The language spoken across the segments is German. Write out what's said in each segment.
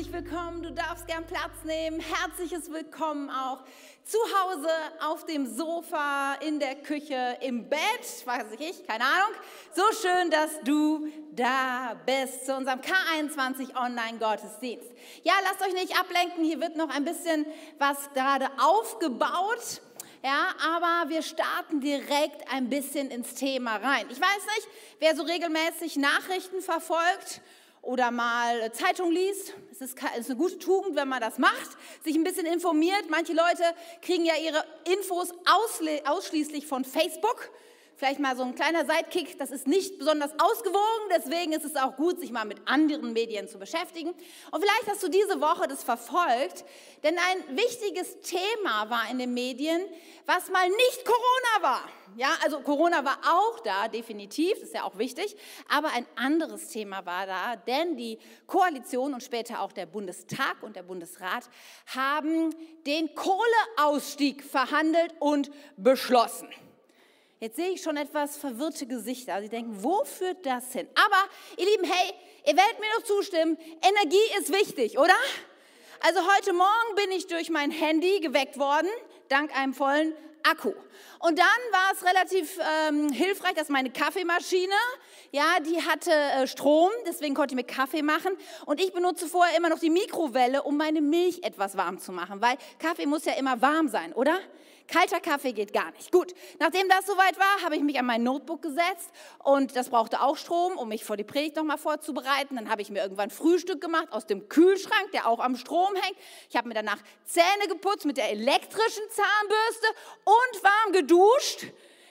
herzlich willkommen. Du darfst gern Platz nehmen. Herzliches Willkommen auch zu Hause, auf dem Sofa, in der Küche, im Bett, weiß ich, keine Ahnung. So schön, dass du da bist zu unserem K21 Online-Gottesdienst. Ja, lasst euch nicht ablenken, hier wird noch ein bisschen was gerade aufgebaut. Ja, aber wir starten direkt ein bisschen ins Thema rein. Ich weiß nicht, wer so regelmäßig Nachrichten verfolgt oder mal Zeitung liest. Es ist, eine gute Tugend, wenn man das macht, sich ein bisschen informiert. Manche Leute kriegen ja ihre Infos ausschließlich von Facebook. Vielleicht mal so ein kleiner Sidekick, das ist nicht besonders ausgewogen, deswegen ist es auch gut, sich mal mit anderen Medien zu beschäftigen. Und vielleicht hast du diese Woche das verfolgt, denn ein wichtiges Thema war in den Medien, was mal nicht Corona war. Ja, also Corona war auch da, definitiv, das ist ja auch wichtig, aber ein anderes Thema war da, denn die Koalition und später auch der Bundestag und der Bundesrat haben den Kohleausstieg verhandelt und beschlossen. Jetzt sehe ich schon etwas verwirrte Gesichter. Sie denken, wo führt das hin? Aber ihr Lieben, hey, ihr werdet mir doch zustimmen, Energie ist wichtig, oder? Also heute Morgen bin ich durch mein Handy geweckt worden, dank einem vollen Akku. Und dann war es relativ ähm, hilfreich, dass meine Kaffeemaschine, ja, die hatte äh, Strom, deswegen konnte ich mir Kaffee machen. Und ich benutze vorher immer noch die Mikrowelle, um meine Milch etwas warm zu machen, weil Kaffee muss ja immer warm sein, oder? Kalter Kaffee geht gar nicht. Gut, nachdem das soweit war, habe ich mich an mein Notebook gesetzt und das brauchte auch Strom, um mich vor die Predigt nochmal vorzubereiten. Dann habe ich mir irgendwann Frühstück gemacht aus dem Kühlschrank, der auch am Strom hängt. Ich habe mir danach Zähne geputzt mit der elektrischen Zahnbürste und warm geduscht.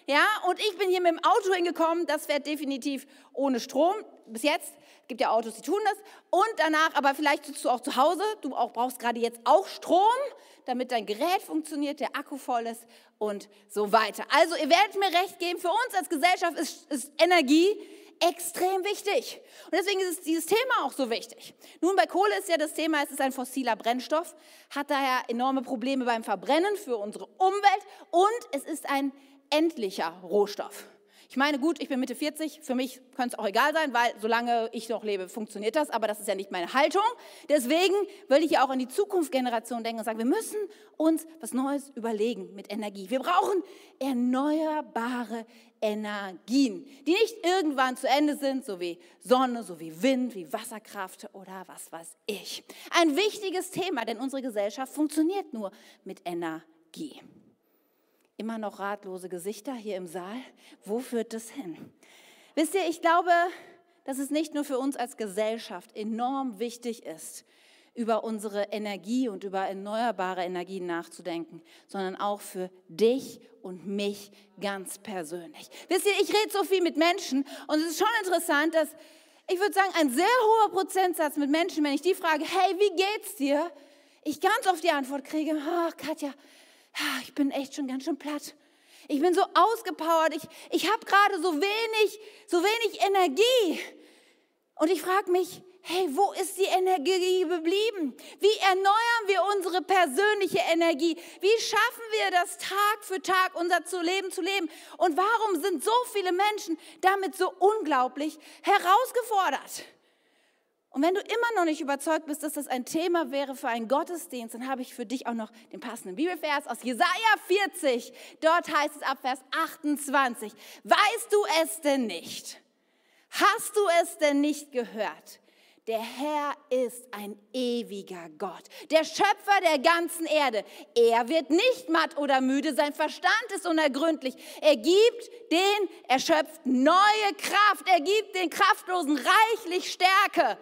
Ja, und ich bin hier mit dem Auto hingekommen. Das fährt definitiv ohne Strom. Bis jetzt gibt ja Autos, die tun das. Und danach, aber vielleicht sitzt du auch zu Hause. Du auch brauchst gerade jetzt auch Strom damit dein Gerät funktioniert, der Akku voll ist und so weiter. Also ihr werdet mir recht geben, für uns als Gesellschaft ist, ist Energie extrem wichtig. Und deswegen ist dieses Thema auch so wichtig. Nun, bei Kohle ist ja das Thema, es ist ein fossiler Brennstoff, hat daher enorme Probleme beim Verbrennen für unsere Umwelt und es ist ein endlicher Rohstoff. Ich meine, gut, ich bin Mitte 40, für mich könnte es auch egal sein, weil solange ich noch lebe, funktioniert das, aber das ist ja nicht meine Haltung. Deswegen will ich ja auch an die Zukunftsgeneration denken und sagen, wir müssen uns was Neues überlegen mit Energie. Wir brauchen erneuerbare Energien, die nicht irgendwann zu Ende sind, so wie Sonne, so wie Wind, wie Wasserkraft oder was weiß ich. Ein wichtiges Thema, denn unsere Gesellschaft funktioniert nur mit Energie immer noch ratlose Gesichter hier im Saal. Wo führt das hin? Wisst ihr, ich glaube, dass es nicht nur für uns als Gesellschaft enorm wichtig ist, über unsere Energie und über erneuerbare Energien nachzudenken, sondern auch für dich und mich ganz persönlich. Wisst ihr, ich rede so viel mit Menschen und es ist schon interessant, dass ich würde sagen, ein sehr hoher Prozentsatz mit Menschen, wenn ich die frage, hey, wie geht's dir? Ich ganz oft die Antwort kriege, ach Katja, ich bin echt schon ganz schön platt. Ich bin so ausgepowert. Ich, ich habe gerade so wenig, so wenig Energie. Und ich frage mich, hey, wo ist die Energie geblieben? Wie erneuern wir unsere persönliche Energie? Wie schaffen wir das Tag für Tag unser Leben zu leben? Und warum sind so viele Menschen damit so unglaublich herausgefordert? Und wenn du immer noch nicht überzeugt bist, dass das ein Thema wäre für einen Gottesdienst, dann habe ich für dich auch noch den passenden Bibelvers aus Jesaja 40. Dort heißt es ab Vers 28. Weißt du es denn nicht? Hast du es denn nicht gehört? Der Herr ist ein ewiger Gott, der Schöpfer der ganzen Erde. Er wird nicht matt oder müde, sein Verstand ist unergründlich. Er gibt den erschöpft neue Kraft, er gibt den Kraftlosen reichlich Stärke.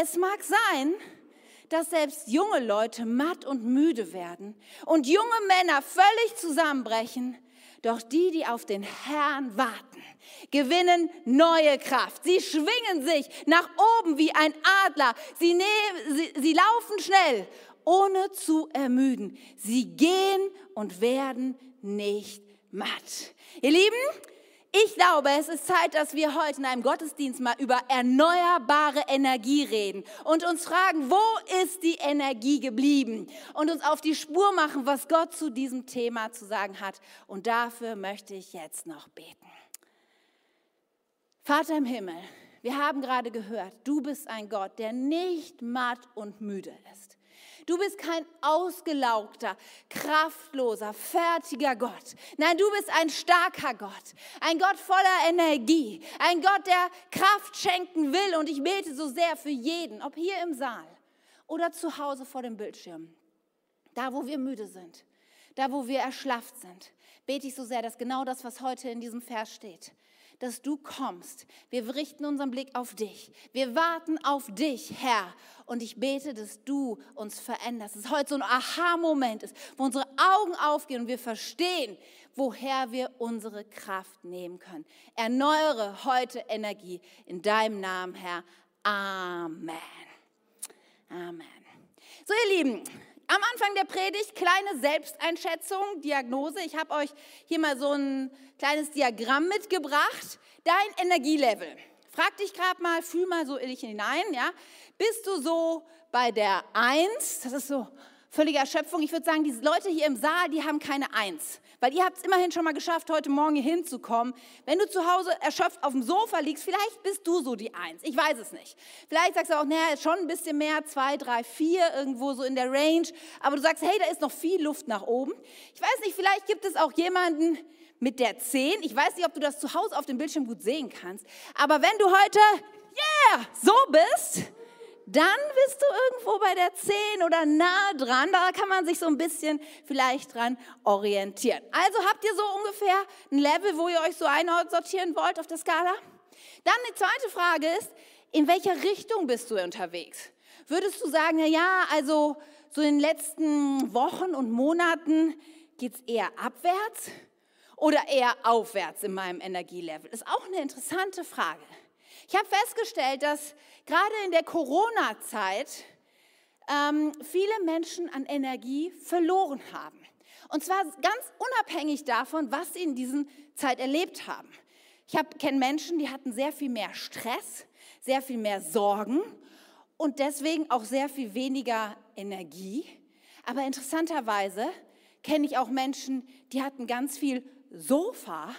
Es mag sein, dass selbst junge Leute matt und müde werden und junge Männer völlig zusammenbrechen, doch die, die auf den Herrn warten, gewinnen neue Kraft. Sie schwingen sich nach oben wie ein Adler. Sie, sie, sie laufen schnell, ohne zu ermüden. Sie gehen und werden nicht matt. Ihr Lieben, ich glaube, es ist Zeit, dass wir heute in einem Gottesdienst mal über erneuerbare Energie reden und uns fragen, wo ist die Energie geblieben? Und uns auf die Spur machen, was Gott zu diesem Thema zu sagen hat. Und dafür möchte ich jetzt noch beten. Vater im Himmel, Wir haben gerade gehört, du bist ein Gott, der nicht matt und müde ist. Du bist kein ausgelaugter, kraftloser, fertiger Gott. Nein, du bist ein starker Gott, ein Gott voller Energie, ein Gott, der Kraft schenken will. Und ich bete so sehr für jeden, ob hier im Saal oder zu Hause vor dem Bildschirm, da wo wir müde sind, da wo wir erschlafft sind, bete ich so sehr, dass genau das, was heute in diesem Vers steht, dass du kommst. Wir richten unseren Blick auf dich. Wir warten auf dich, Herr. Und ich bete, dass du uns veränderst. Dass heute so ein Aha-Moment ist, wo unsere Augen aufgehen und wir verstehen, woher wir unsere Kraft nehmen können. Erneuere heute Energie in deinem Namen, Herr. Amen. Amen. So, ihr Lieben, am Anfang der Predigt kleine Selbsteinschätzung, Diagnose. Ich habe euch hier mal so ein kleines Diagramm mitgebracht. Dein Energielevel. Frag dich gerade mal, fühl mal so in dich hinein, ja? Bist du so bei der Eins? Das ist so völlige Erschöpfung. Ich würde sagen, diese Leute hier im Saal, die haben keine Eins. Weil ihr habt es immerhin schon mal geschafft, heute Morgen hier hinzukommen. Wenn du zu Hause erschöpft auf dem Sofa liegst, vielleicht bist du so die Eins. Ich weiß es nicht. Vielleicht sagst du auch, naja, schon ein bisschen mehr, zwei, drei, vier, irgendwo so in der Range. Aber du sagst, hey, da ist noch viel Luft nach oben. Ich weiß nicht, vielleicht gibt es auch jemanden mit der Zehn. Ich weiß nicht, ob du das zu Hause auf dem Bildschirm gut sehen kannst. Aber wenn du heute, yeah, so bist, dann bist du irgendwo bei der 10 oder nah dran. Da kann man sich so ein bisschen vielleicht dran orientieren. Also habt ihr so ungefähr ein Level, wo ihr euch so einsortieren wollt auf der Skala? Dann die zweite Frage ist, in welcher Richtung bist du unterwegs? Würdest du sagen, na ja, also so in den letzten Wochen und Monaten geht es eher abwärts oder eher aufwärts in meinem Energielevel? Ist auch eine interessante Frage. Ich habe festgestellt, dass gerade in der Corona-Zeit ähm, viele Menschen an Energie verloren haben. Und zwar ganz unabhängig davon, was sie in dieser Zeit erlebt haben. Ich kenne Menschen, die hatten sehr viel mehr Stress, sehr viel mehr Sorgen und deswegen auch sehr viel weniger Energie. Aber interessanterweise kenne ich auch Menschen, die hatten ganz viel Sofa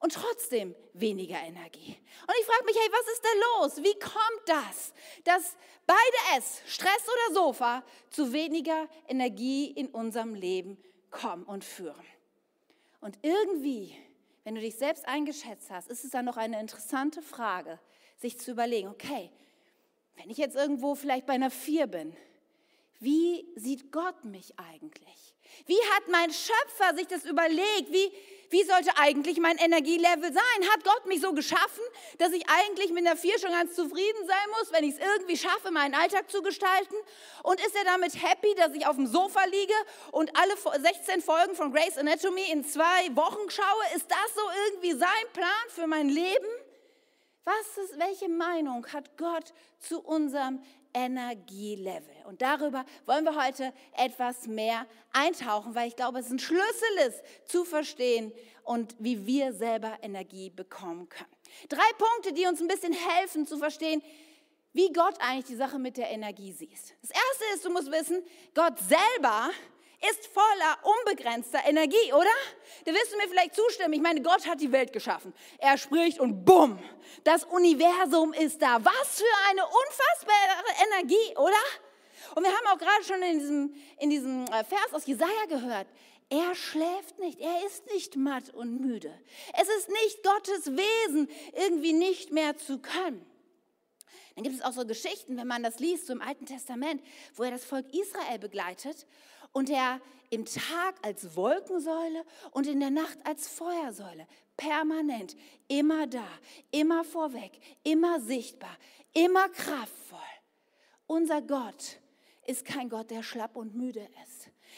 und trotzdem weniger Energie. Und ich frage mich, hey, was ist da los? Wie kommt das, dass beide es, Stress oder Sofa, zu weniger Energie in unserem Leben kommen und führen? Und irgendwie, wenn du dich selbst eingeschätzt hast, ist es dann noch eine interessante Frage, sich zu überlegen, okay, wenn ich jetzt irgendwo vielleicht bei einer Vier bin, wie sieht Gott mich eigentlich? Wie hat mein Schöpfer sich das überlegt? Wie, wie sollte eigentlich mein Energielevel sein? Hat Gott mich so geschaffen, dass ich eigentlich mit einer Vier schon ganz zufrieden sein muss, wenn ich es irgendwie schaffe, meinen Alltag zu gestalten? Und ist er damit happy, dass ich auf dem Sofa liege und alle 16 Folgen von Grace Anatomy in zwei Wochen schaue? Ist das so irgendwie sein Plan für mein Leben? Was ist, welche Meinung hat Gott zu unserem Energielevel. Und darüber wollen wir heute etwas mehr eintauchen, weil ich glaube, es ein Schlüssel ist, zu verstehen und wie wir selber Energie bekommen können. Drei Punkte, die uns ein bisschen helfen zu verstehen, wie Gott eigentlich die Sache mit der Energie sieht. Das erste ist, du musst wissen, Gott selber ist voller unbegrenzter Energie, oder? Da wirst du mir vielleicht zustimmen. Ich meine, Gott hat die Welt geschaffen. Er spricht und bumm, das Universum ist da. Was für eine unfassbare Energie, oder? Und wir haben auch gerade schon in diesem, in diesem äh, Vers aus Jesaja gehört, er schläft nicht, er ist nicht matt und müde. Es ist nicht Gottes Wesen, irgendwie nicht mehr zu können. Dann gibt es auch so Geschichten, wenn man das liest, so im Alten Testament, wo er das Volk Israel begleitet und er im Tag als Wolkensäule und in der Nacht als Feuersäule. Permanent, immer da, immer vorweg, immer sichtbar, immer kraftvoll. Unser Gott ist kein Gott, der schlapp und müde ist.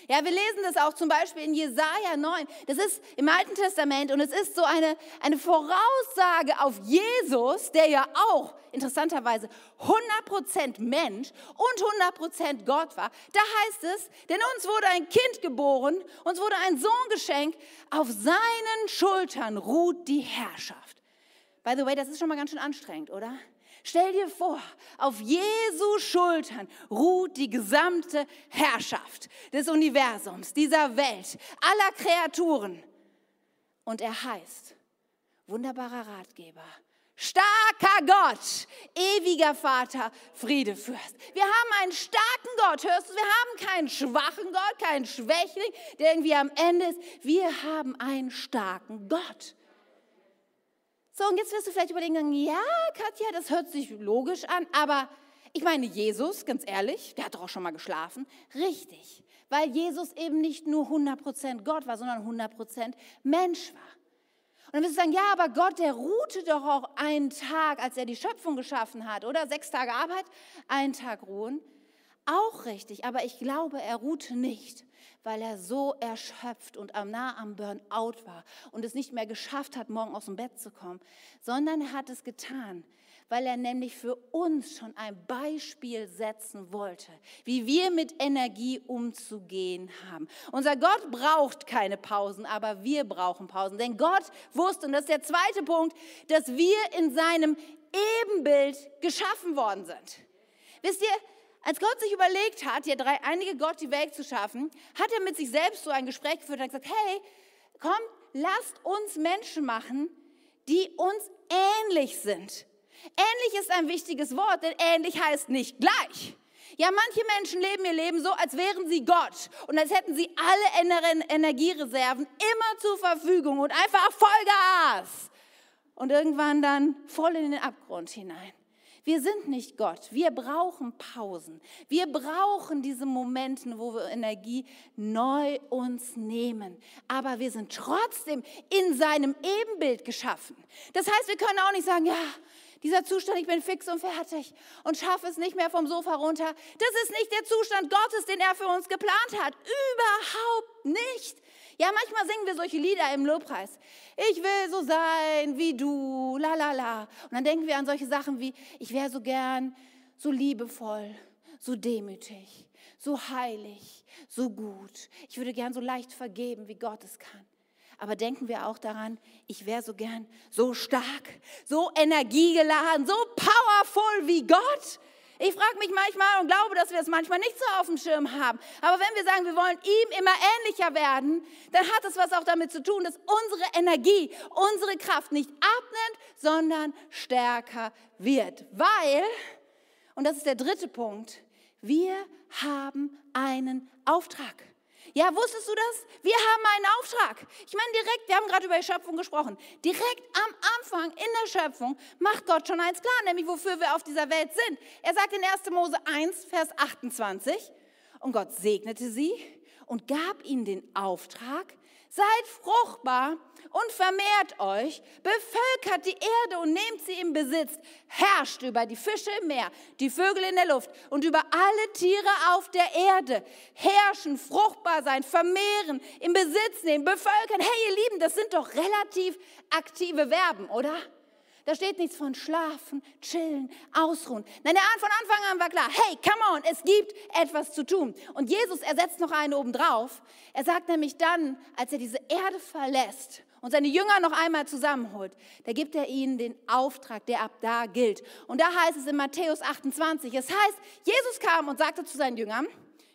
Ja, wir lesen das auch zum Beispiel in Jesaja 9. Das ist im Alten Testament und es ist so eine, eine Voraussage auf Jesus, der ja auch interessanterweise 100% Mensch und 100% Gott war. Da heißt es, denn uns wurde ein Kind geboren, uns wurde ein Sohn geschenkt, auf seinen Schultern ruht die Herrschaft. By the way, das ist schon mal ganz schön anstrengend, oder? Stell dir vor, auf Jesu Schultern ruht die gesamte Herrschaft des Universums, dieser Welt, aller Kreaturen. Und er heißt wunderbarer Ratgeber, Starker Gott, ewiger Vater, Friedefürst. Wir haben einen starken Gott, hörst du? Wir haben keinen schwachen Gott, keinen Schwächling, der irgendwie am Ende ist. Wir haben einen starken Gott. So, und jetzt wirst du vielleicht überlegen, ja, Katja, das hört sich logisch an, aber ich meine, Jesus, ganz ehrlich, der hat doch auch schon mal geschlafen. Richtig, weil Jesus eben nicht nur 100% Gott war, sondern 100% Mensch war. Und dann wirst du sagen, ja, aber Gott, der ruhte doch auch einen Tag, als er die Schöpfung geschaffen hat, oder? Sechs Tage Arbeit, einen Tag ruhen. Auch richtig, aber ich glaube, er ruhte nicht, weil er so erschöpft und nah am Burnout war und es nicht mehr geschafft hat, morgen aus dem Bett zu kommen, sondern er hat es getan, weil er nämlich für uns schon ein Beispiel setzen wollte, wie wir mit Energie umzugehen haben. Unser Gott braucht keine Pausen, aber wir brauchen Pausen. Denn Gott wusste, und das ist der zweite Punkt, dass wir in seinem Ebenbild geschaffen worden sind. Wisst ihr, als Gott sich überlegt hat, hier drei einige Gott die Welt zu schaffen, hat er mit sich selbst so ein Gespräch geführt und gesagt, hey, komm, lasst uns Menschen machen, die uns ähnlich sind. Ähnlich ist ein wichtiges Wort, denn ähnlich heißt nicht gleich. Ja, manche Menschen leben ihr Leben so, als wären sie Gott und als hätten sie alle Energiereserven immer zur Verfügung und einfach Vollgas. Und irgendwann dann voll in den Abgrund hinein. Wir sind nicht Gott. Wir brauchen Pausen. Wir brauchen diese Momente, wo wir Energie neu uns nehmen. Aber wir sind trotzdem in seinem Ebenbild geschaffen. Das heißt, wir können auch nicht sagen, ja, dieser Zustand, ich bin fix und fertig und schaffe es nicht mehr vom Sofa runter. Das ist nicht der Zustand Gottes, den er für uns geplant hat. Überhaupt nicht. Ja, manchmal singen wir solche Lieder im Lobpreis. Ich will so sein wie du, la la la. Und dann denken wir an solche Sachen wie, ich wäre so gern so liebevoll, so demütig, so heilig, so gut. Ich würde gern so leicht vergeben, wie Gott es kann aber denken wir auch daran, ich wäre so gern so stark, so energiegeladen, so powerful wie Gott. Ich frage mich manchmal und glaube, dass wir es manchmal nicht so auf dem Schirm haben. Aber wenn wir sagen, wir wollen ihm immer ähnlicher werden, dann hat es was auch damit zu tun, dass unsere Energie, unsere Kraft nicht abnimmt, sondern stärker wird. Weil, und das ist der dritte Punkt, wir haben einen Auftrag. Ja, wusstest du das? Wir haben einen Auftrag. Ich meine, direkt, wir haben gerade über die Schöpfung gesprochen. Direkt am Anfang in der Schöpfung macht Gott schon eins klar, nämlich wofür wir auf dieser Welt sind. Er sagt in 1. Mose 1, Vers 28, und Gott segnete sie und gab ihnen den Auftrag, seid fruchtbar und vermehrt euch, bevölkert die Erde und nehmt sie in Besitz, herrscht über die Fische im Meer, die Vögel in der Luft und über alle Tiere auf der Erde. Herrschen, fruchtbar sein, vermehren, in Besitz nehmen, bevölkern. Hey ihr Lieben, das sind doch relativ aktive Verben, oder? Da steht nichts von schlafen, chillen, ausruhen. Nein, von Anfang an war klar, hey, come on, es gibt etwas zu tun. Und Jesus ersetzt noch einen obendrauf. Er sagt nämlich dann, als er diese Erde verlässt und seine Jünger noch einmal zusammenholt, da gibt er ihnen den Auftrag, der ab da gilt. Und da heißt es in Matthäus 28, es heißt, Jesus kam und sagte zu seinen Jüngern,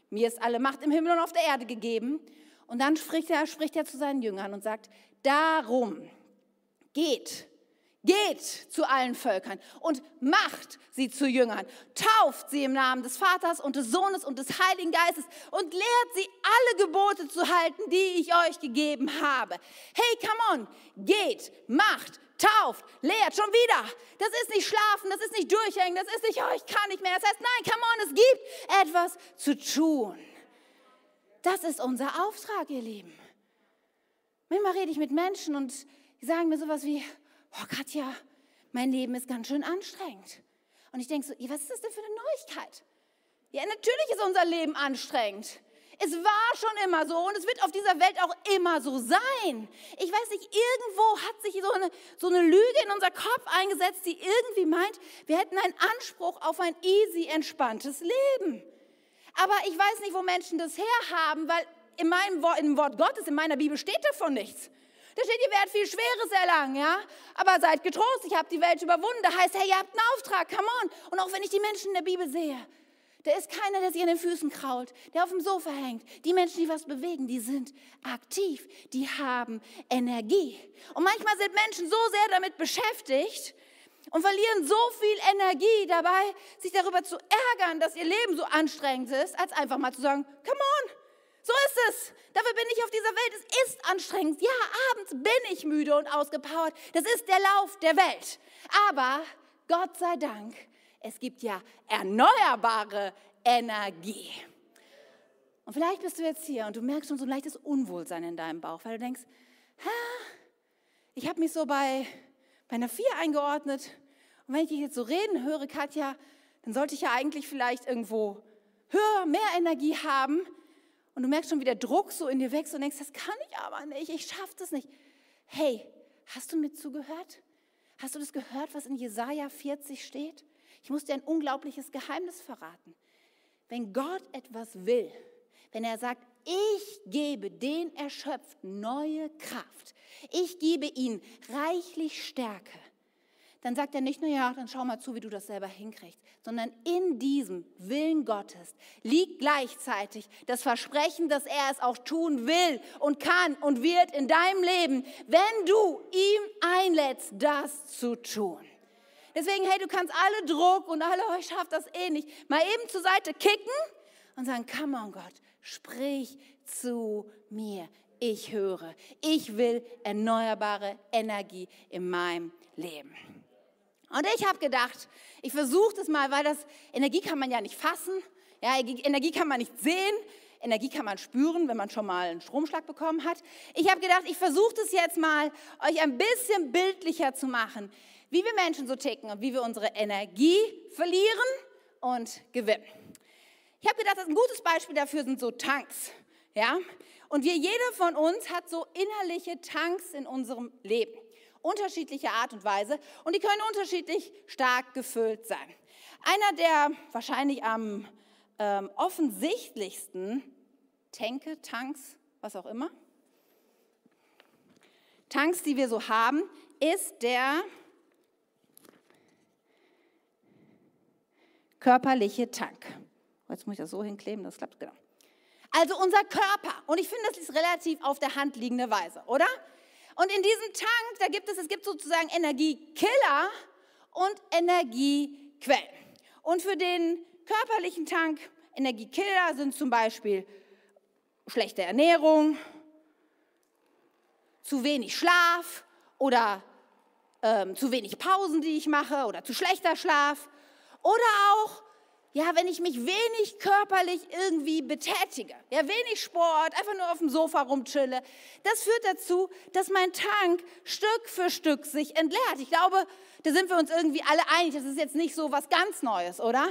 mir ist alle Macht im Himmel und auf der Erde gegeben. Und dann spricht er, spricht er zu seinen Jüngern und sagt, darum geht Geht zu allen Völkern und macht sie zu Jüngern. Tauft sie im Namen des Vaters und des Sohnes und des Heiligen Geistes und lehrt sie alle Gebote zu halten, die ich euch gegeben habe. Hey, come on, geht, macht, tauft, lehrt, schon wieder. Das ist nicht schlafen, das ist nicht durchhängen, das ist nicht, oh, ich kann nicht mehr. Das heißt, nein, come on, es gibt etwas zu tun. Das ist unser Auftrag, ihr Lieben. Manchmal rede ich mit Menschen und die sagen mir sowas wie, oh Katja, mein Leben ist ganz schön anstrengend. Und ich denke so, was ist das denn für eine Neuigkeit? Ja, natürlich ist unser Leben anstrengend. Es war schon immer so und es wird auf dieser Welt auch immer so sein. Ich weiß nicht, irgendwo hat sich so eine, so eine Lüge in unser Kopf eingesetzt, die irgendwie meint, wir hätten einen Anspruch auf ein easy, entspanntes Leben. Aber ich weiß nicht, wo Menschen das herhaben, weil in meinem Wort, im Wort Gottes, in meiner Bibel steht davon nichts. Da steht, ihr werdet viel Schweres erlangen, ja? Aber seid getrost, ich habe die Welt überwunden. Da heißt, hey, ihr habt einen Auftrag, come on. Und auch wenn ich die Menschen in der Bibel sehe, da ist keiner, der sich an den Füßen krault, der auf dem Sofa hängt. Die Menschen, die was bewegen, die sind aktiv, die haben Energie. Und manchmal sind Menschen so sehr damit beschäftigt, und verlieren so viel Energie dabei, sich darüber zu ärgern, dass ihr Leben so anstrengend ist, als einfach mal zu sagen, come on, so ist es. Dafür bin ich auf dieser Welt. Es ist anstrengend. Ja, abends bin ich müde und ausgepowert. Das ist der Lauf der Welt. Aber Gott sei Dank, es gibt ja erneuerbare Energie. Und vielleicht bist du jetzt hier und du merkst schon so ein leichtes Unwohlsein in deinem Bauch, weil du denkst, ich habe mich so bei, bei einer Vier eingeordnet. Und wenn ich dich jetzt so reden höre, Katja, dann sollte ich ja eigentlich vielleicht irgendwo höher, mehr Energie haben. Und du merkst schon, wie der Druck so in dir wächst und denkst, das kann ich aber nicht, ich schaffe das nicht. Hey, hast du mir zugehört? Hast du das gehört, was in Jesaja 40 steht? Ich muss dir ein unglaubliches Geheimnis verraten. Wenn Gott etwas will, wenn er sagt, ich gebe den Erschöpften neue Kraft, ich gebe ihnen reichlich Stärke, dann sagt er nicht, naja, dann schau mal zu, wie du das selber hinkriegst, sondern in diesem Willen Gottes liegt gleichzeitig das Versprechen, dass er es auch tun will und kann und wird in deinem Leben, wenn du ihm einlädst, das zu tun. Deswegen, hey, du kannst alle Druck und alle, oh, ich schaffe das eh nicht, mal eben zur Seite kicken und sagen, come on Gott, sprich zu mir. Ich höre. Ich will erneuerbare Energie in meinem Leben. Und ich habe gedacht, ich versuche das mal, weil das Energie kann man ja nicht fassen, ja, Energie kann man nicht sehen, Energie kann man spüren, wenn man schon mal einen Stromschlag bekommen hat. Ich habe gedacht, ich versuche das jetzt mal, euch ein bisschen bildlicher zu machen, wie wir Menschen so ticken und wie wir unsere Energie verlieren und gewinnen. Ich habe gedacht, ein gutes Beispiel dafür sind so Tanks. Ja? Und wir, jeder von uns hat so innerliche Tanks in unserem Leben unterschiedlicher Art und Weise und die können unterschiedlich stark gefüllt sein. Einer der wahrscheinlich am ähm, offensichtlichsten Tänke, Tanks, was auch immer, Tanks, die wir so haben, ist der körperliche Tank. Jetzt muss ich das so hinkleben, das klappt genau. Also unser Körper. Und ich finde, das ist relativ auf der Hand liegende Weise, oder? Und in diesem Tank, da gibt es, es gibt sozusagen Energiekiller und Energiequellen. Und für den körperlichen Tank, Energiekiller sind zum Beispiel schlechte Ernährung, zu wenig Schlaf oder ähm, zu wenig Pausen, die ich mache oder zu schlechter Schlaf oder auch ja, wenn ich mich wenig körperlich irgendwie betätige, ja, wenig Sport, einfach nur auf dem Sofa rumchille, das führt dazu, dass mein Tank Stück für Stück sich entleert. Ich glaube, da sind wir uns irgendwie alle einig, das ist jetzt nicht so was ganz Neues, oder?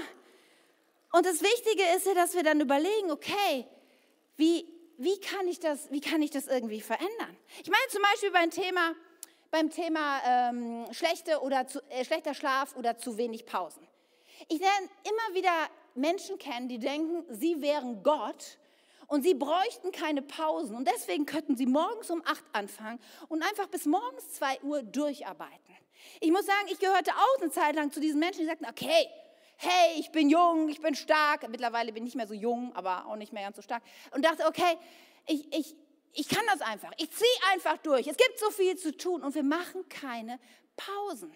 Und das Wichtige ist ja, dass wir dann überlegen, okay, wie, wie, kann, ich das, wie kann ich das irgendwie verändern? Ich meine zum Beispiel beim Thema, beim Thema ähm, schlechte oder zu, äh, schlechter Schlaf oder zu wenig Pausen. Ich lerne immer wieder Menschen kennen, die denken, sie wären Gott und sie bräuchten keine Pausen. Und deswegen könnten sie morgens um acht anfangen und einfach bis morgens zwei Uhr durcharbeiten. Ich muss sagen, ich gehörte auch eine Zeit lang zu diesen Menschen, die sagten, okay, hey, ich bin jung, ich bin stark. Mittlerweile bin ich nicht mehr so jung, aber auch nicht mehr ganz so stark. Und dachte, okay, ich, ich, ich kann das einfach. Ich ziehe einfach durch. Es gibt so viel zu tun und wir machen keine Pausen.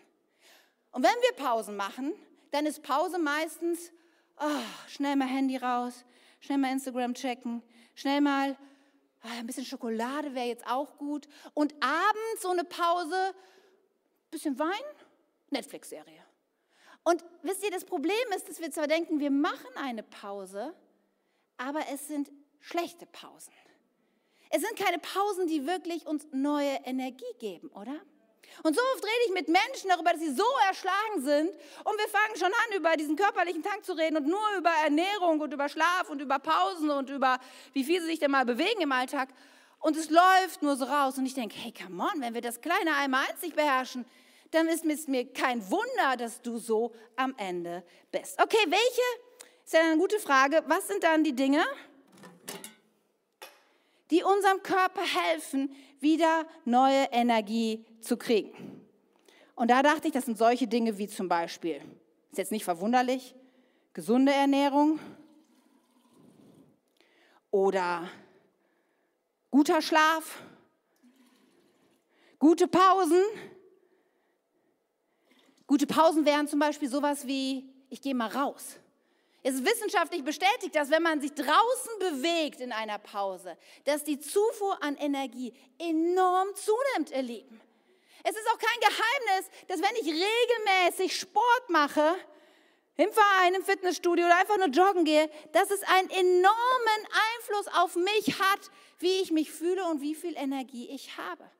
Und wenn wir Pausen machen, dann ist Pause meistens, oh, schnell mal Handy raus, schnell mal Instagram checken, schnell mal oh, ein bisschen Schokolade wäre jetzt auch gut. Und abends so eine Pause, bisschen Wein, Netflix-Serie. Und wisst ihr, das Problem ist, dass wir zwar denken, wir machen eine Pause, aber es sind schlechte Pausen. Es sind keine Pausen, die wirklich uns neue Energie geben, oder? Und so oft rede ich mit Menschen darüber, dass sie so erschlagen sind und wir fangen schon an, über diesen körperlichen Tank zu reden und nur über Ernährung und über Schlaf und über Pausen und über, wie viel sie sich denn mal bewegen im Alltag. Und es läuft nur so raus und ich denke, hey, come on, wenn wir das kleine einmal einzig beherrschen, dann ist es mir kein Wunder, dass du so am Ende bist. Okay, welche, ist ja eine gute Frage, was sind dann die Dinge, die unserem Körper helfen, wieder neue Energie zu kriegen. Und da dachte ich, das sind solche Dinge wie zum Beispiel, ist jetzt nicht verwunderlich, gesunde Ernährung oder guter Schlaf, gute Pausen, Gute Pausen wären zum Beispiel sowas wie, ich gehe mal raus. Es ist wissenschaftlich bestätigt, dass wenn man sich draußen bewegt in einer Pause, dass die Zufuhr an Energie enorm zunimmt, ihr Lieben. Es ist auch kein Geheimnis, dass wenn ich regelmäßig Sport mache, im Verein, im Fitnessstudio oder einfach nur joggen gehe, dass es einen enormen Einfluss auf mich hat, wie ich mich fühle und wie viel Energie ich habe.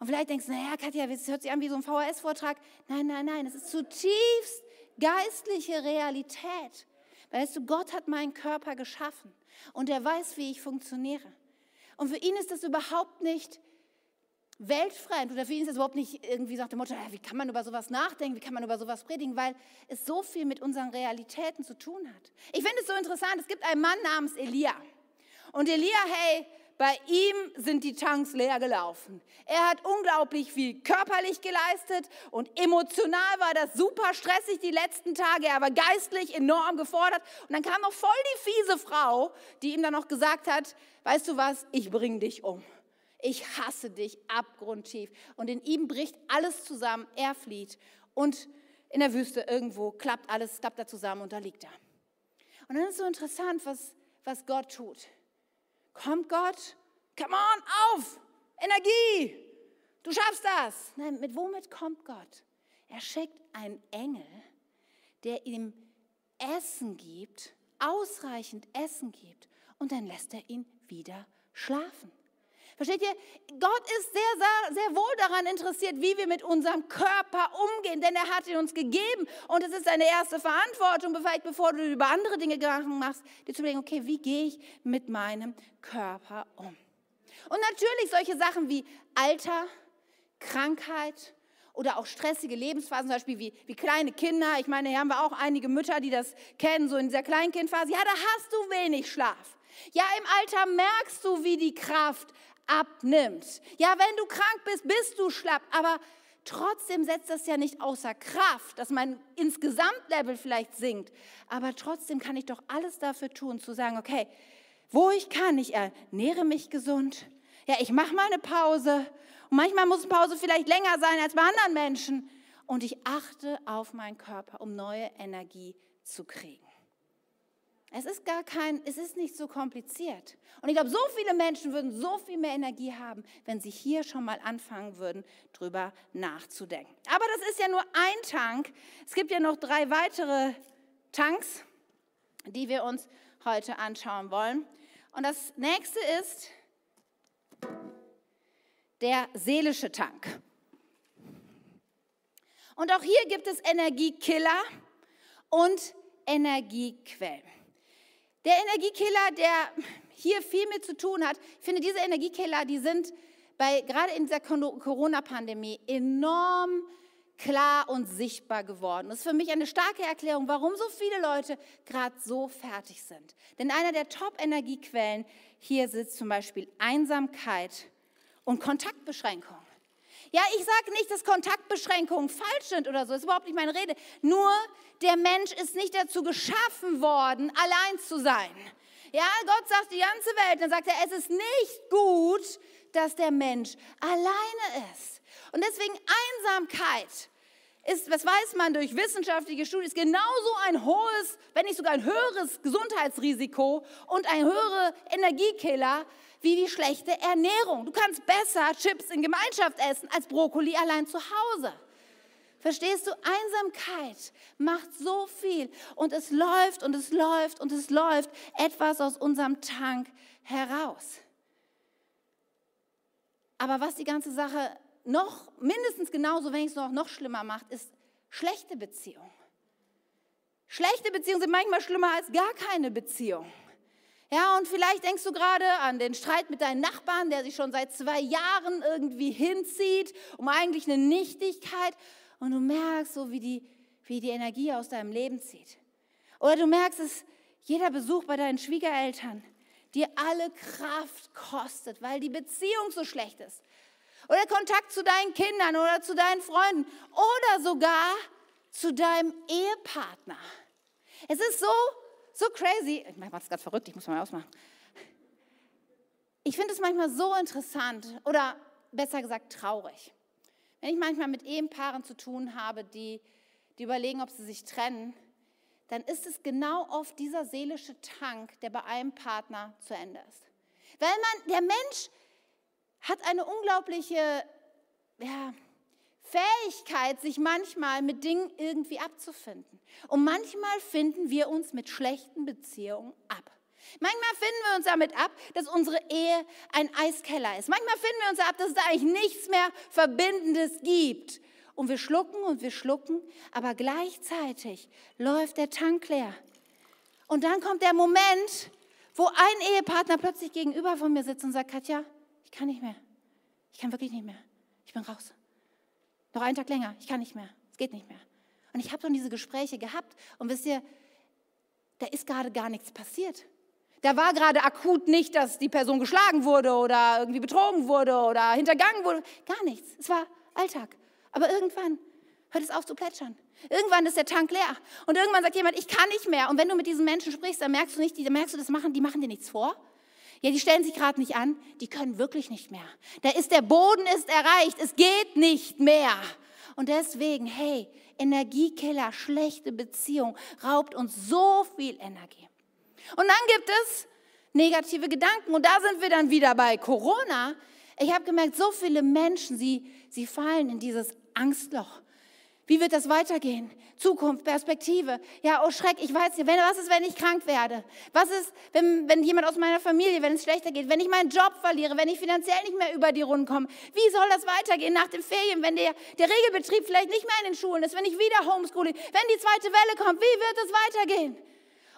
Und vielleicht denkst du, naja, Katja, das hört sich an wie so ein VHS-Vortrag. Nein, nein, nein, es ist zutiefst geistliche Realität. Weißt du, Gott hat meinen Körper geschaffen und er weiß, wie ich funktioniere. Und für ihn ist das überhaupt nicht weltfremd oder für ihn ist das überhaupt nicht irgendwie nach dem Motto, wie kann man über sowas nachdenken, wie kann man über sowas predigen, weil es so viel mit unseren Realitäten zu tun hat. Ich finde es so interessant, es gibt einen Mann namens Elia. Und Elia, hey, bei ihm sind die Tanks leer gelaufen. Er hat unglaublich viel körperlich geleistet und emotional war das super stressig die letzten Tage. Er war geistlich enorm gefordert. Und dann kam noch voll die fiese Frau, die ihm dann noch gesagt hat, weißt du was, ich bringe dich um. Ich hasse dich abgrundtief. Und in ihm bricht alles zusammen. Er flieht. Und in der Wüste irgendwo klappt alles, klappt er zusammen und da liegt er. Und dann ist so interessant, was, was Gott tut. Kommt Gott? Come on, auf! Energie! Du schaffst das! Nein, mit womit kommt Gott? Er schickt einen Engel, der ihm Essen gibt, ausreichend Essen gibt, und dann lässt er ihn wieder schlafen. Versteht ihr? Gott ist sehr, sehr, sehr wohl daran interessiert, wie wir mit unserem Körper umgehen, denn er hat ihn uns gegeben. Und es ist deine erste Verantwortung, vielleicht bevor du über andere Dinge Gedanken machst, dir zu überlegen, okay, wie gehe ich mit meinem Körper um? Und natürlich solche Sachen wie Alter, Krankheit, oder auch stressige Lebensphasen, zum Beispiel wie, wie kleine Kinder. Ich meine, hier haben wir auch einige Mütter, die das kennen, so in dieser Kleinkindphase. Ja, da hast du wenig Schlaf. Ja, im Alter merkst du, wie die Kraft abnimmt. Ja, wenn du krank bist, bist du schlapp, aber trotzdem setzt das ja nicht außer Kraft, dass mein Insgesamtlevel vielleicht sinkt. Aber trotzdem kann ich doch alles dafür tun, zu sagen, okay, wo ich kann, ich ernähre mich gesund. Ja, ich mache mal eine Pause. Und manchmal muss eine Pause vielleicht länger sein als bei anderen Menschen. Und ich achte auf meinen Körper, um neue Energie zu kriegen. Es ist gar kein, es ist nicht so kompliziert. Und ich glaube, so viele Menschen würden so viel mehr Energie haben, wenn sie hier schon mal anfangen würden, drüber nachzudenken. Aber das ist ja nur ein Tank. Es gibt ja noch drei weitere Tanks, die wir uns heute anschauen wollen. Und das nächste ist der seelische Tank. Und auch hier gibt es Energiekiller und Energiequellen. Der Energiekiller, der hier viel mit zu tun hat, ich finde, diese Energiekiller, die sind bei, gerade in dieser Corona-Pandemie enorm klar und sichtbar geworden. Das ist für mich eine starke Erklärung, warum so viele Leute gerade so fertig sind. Denn einer der Top-Energiequellen hier sitzt zum Beispiel Einsamkeit und Kontaktbeschränkungen. Ja, ich sage nicht, dass Kontaktbeschränkungen falsch sind oder so, das ist überhaupt nicht meine Rede. Nur der Mensch ist nicht dazu geschaffen worden, allein zu sein. Ja, Gott sagt die ganze Welt, dann sagt er, es ist nicht gut, dass der Mensch alleine ist. Und deswegen Einsamkeit ist, was weiß man durch wissenschaftliche Studien, ist genauso ein hohes, wenn nicht sogar ein höheres Gesundheitsrisiko und ein höherer Energiekiller wie die schlechte Ernährung. Du kannst besser Chips in Gemeinschaft essen als Brokkoli allein zu Hause. Verstehst du? Einsamkeit macht so viel und es läuft und es läuft und es läuft etwas aus unserem Tank heraus. Aber was die ganze Sache noch mindestens genauso, wenn es noch, noch schlimmer macht, ist schlechte Beziehungen. Schlechte Beziehungen sind manchmal schlimmer als gar keine Beziehung. Ja, und vielleicht denkst du gerade an den Streit mit deinen Nachbarn, der sich schon seit zwei Jahren irgendwie hinzieht, um eigentlich eine Nichtigkeit. Und du merkst so, wie die, wie die Energie aus deinem Leben zieht. Oder du merkst es, jeder Besuch bei deinen Schwiegereltern dir alle Kraft kostet, weil die Beziehung so schlecht ist. Oder Kontakt zu deinen Kindern oder zu deinen Freunden oder sogar zu deinem Ehepartner. Es ist so so crazy. Ich mache das gerade verrückt, ich muss mal ausmachen. Ich finde es manchmal so interessant oder besser gesagt traurig, wenn ich manchmal mit Ehepaaren zu tun habe, die, die überlegen, ob sie sich trennen, dann ist es genau oft dieser seelische Tank, der bei einem Partner zu Ende ist. Weil man, der Mensch hat eine unglaubliche ja, Fähigkeit, sich manchmal mit Dingen irgendwie abzufinden. Und manchmal finden wir uns mit schlechten Beziehungen ab. Manchmal finden wir uns damit ab, dass unsere Ehe ein Eiskeller ist. Manchmal finden wir uns ab, dass es eigentlich nichts mehr Verbindendes gibt. Und wir schlucken und wir schlucken, aber gleichzeitig läuft der Tank leer. Und dann kommt der Moment, wo ein Ehepartner plötzlich gegenüber von mir sitzt und sagt, Katja, ich kann nicht mehr. Ich kann wirklich nicht mehr. Ich bin raus. Noch einen Tag länger, ich kann nicht mehr. Es geht nicht mehr. Und ich habe schon diese Gespräche gehabt und wisst ihr, da ist gerade gar nichts passiert. Da war gerade akut nicht, dass die Person geschlagen wurde oder irgendwie betrogen wurde oder hintergangen wurde. Gar nichts. Es war Alltag. Aber irgendwann hört es auf zu plätschern. Irgendwann ist der Tank leer. Und irgendwann sagt jemand, ich kann nicht mehr. Und wenn du mit diesen Menschen sprichst, dann merkst du nicht, dann merkst du, das machen, die machen dir nichts vor. Ja, die stellen sich gerade nicht an, die können wirklich nicht mehr. Da ist der Boden ist erreicht, es geht nicht mehr. Und deswegen, hey, Energiekiller, schlechte Beziehung raubt uns so viel Energie. Und dann gibt es negative Gedanken und da sind wir dann wieder bei Corona. Ich habe gemerkt, so viele Menschen, sie, sie fallen in dieses Angstloch. Wie wird das weitergehen? Zukunft, Perspektive. Ja, oh Schreck, ich weiß nicht, wenn, was ist, wenn ich krank werde? Was ist, wenn, wenn jemand aus meiner Familie, wenn es schlechter geht, wenn ich meinen Job verliere, wenn ich finanziell nicht mehr über die Runden komme? Wie soll das weitergehen nach den Ferien, wenn der, der Regelbetrieb vielleicht nicht mehr in den Schulen ist, wenn ich wieder Homeschooling, wenn die zweite Welle kommt? Wie wird es weitergehen?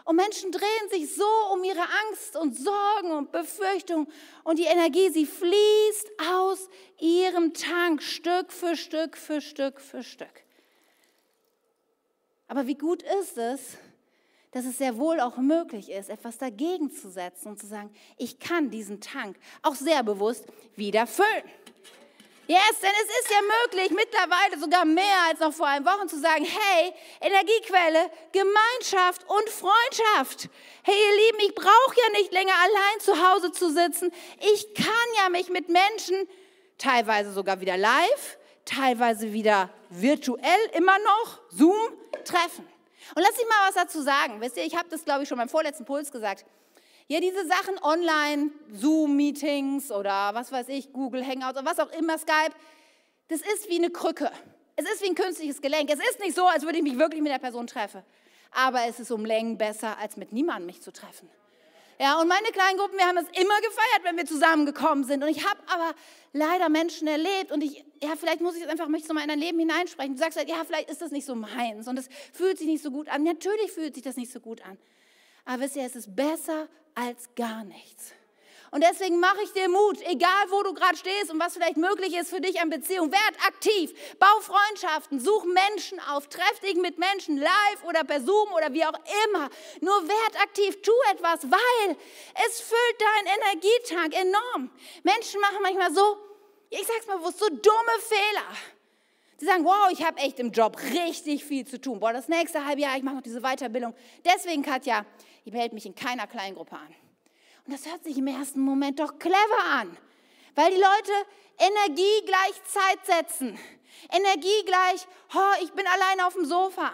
Und Menschen drehen sich so um ihre Angst und Sorgen und Befürchtungen und die Energie, sie fließt aus ihrem Tank Stück für Stück für Stück für Stück. Aber wie gut ist es, dass es sehr wohl auch möglich ist, etwas dagegen zu setzen und zu sagen, ich kann diesen Tank auch sehr bewusst wieder füllen. Yes, denn es ist ja möglich, mittlerweile sogar mehr als noch vor ein Wochen zu sagen, hey, Energiequelle, Gemeinschaft und Freundschaft. Hey, ihr Lieben, ich brauche ja nicht länger allein zu Hause zu sitzen. Ich kann ja mich mit Menschen, teilweise sogar wieder live, teilweise wieder virtuell immer noch, Zoom, treffen. Und lass mich mal was dazu sagen. Wisst ihr, ich habe das, glaube ich, schon beim vorletzten Puls gesagt. Ja, diese Sachen online, Zoom-Meetings oder was weiß ich, Google Hangouts oder was auch immer, Skype, das ist wie eine Krücke. Es ist wie ein künstliches Gelenk. Es ist nicht so, als würde ich mich wirklich mit der Person treffen. Aber es ist um Längen besser, als mit niemandem mich zu treffen. Ja, und meine kleinen Gruppen, wir haben es immer gefeiert, wenn wir zusammengekommen sind. Und ich habe aber leider Menschen erlebt und ich, ja, vielleicht muss ich es einfach, möchte ich so mal in dein Leben hineinsprechen. Du sagst halt, ja, vielleicht ist das nicht so meins und es fühlt sich nicht so gut an. Natürlich fühlt sich das nicht so gut an. Aber wisst ihr, es ist besser als gar nichts. Und deswegen mache ich dir Mut, egal wo du gerade stehst und was vielleicht möglich ist für dich an Beziehung. Werd aktiv, bau Freundschaften, such Menschen auf, treff dich mit Menschen live oder per Zoom oder wie auch immer. Nur werd aktiv, tu etwas, weil es füllt deinen Energietank enorm. Menschen machen manchmal so, ich sag's mal bewusst, so dumme Fehler. Sie sagen, wow, ich habe echt im Job richtig viel zu tun. Boah, das nächste halbe Jahr, ich mache noch diese Weiterbildung. Deswegen, Katja, ich melde mich in keiner Kleingruppe an. Und das hört sich im ersten Moment doch clever an, weil die Leute Energie gleich Zeit setzen. Energie gleich, oh, ich bin allein auf dem Sofa.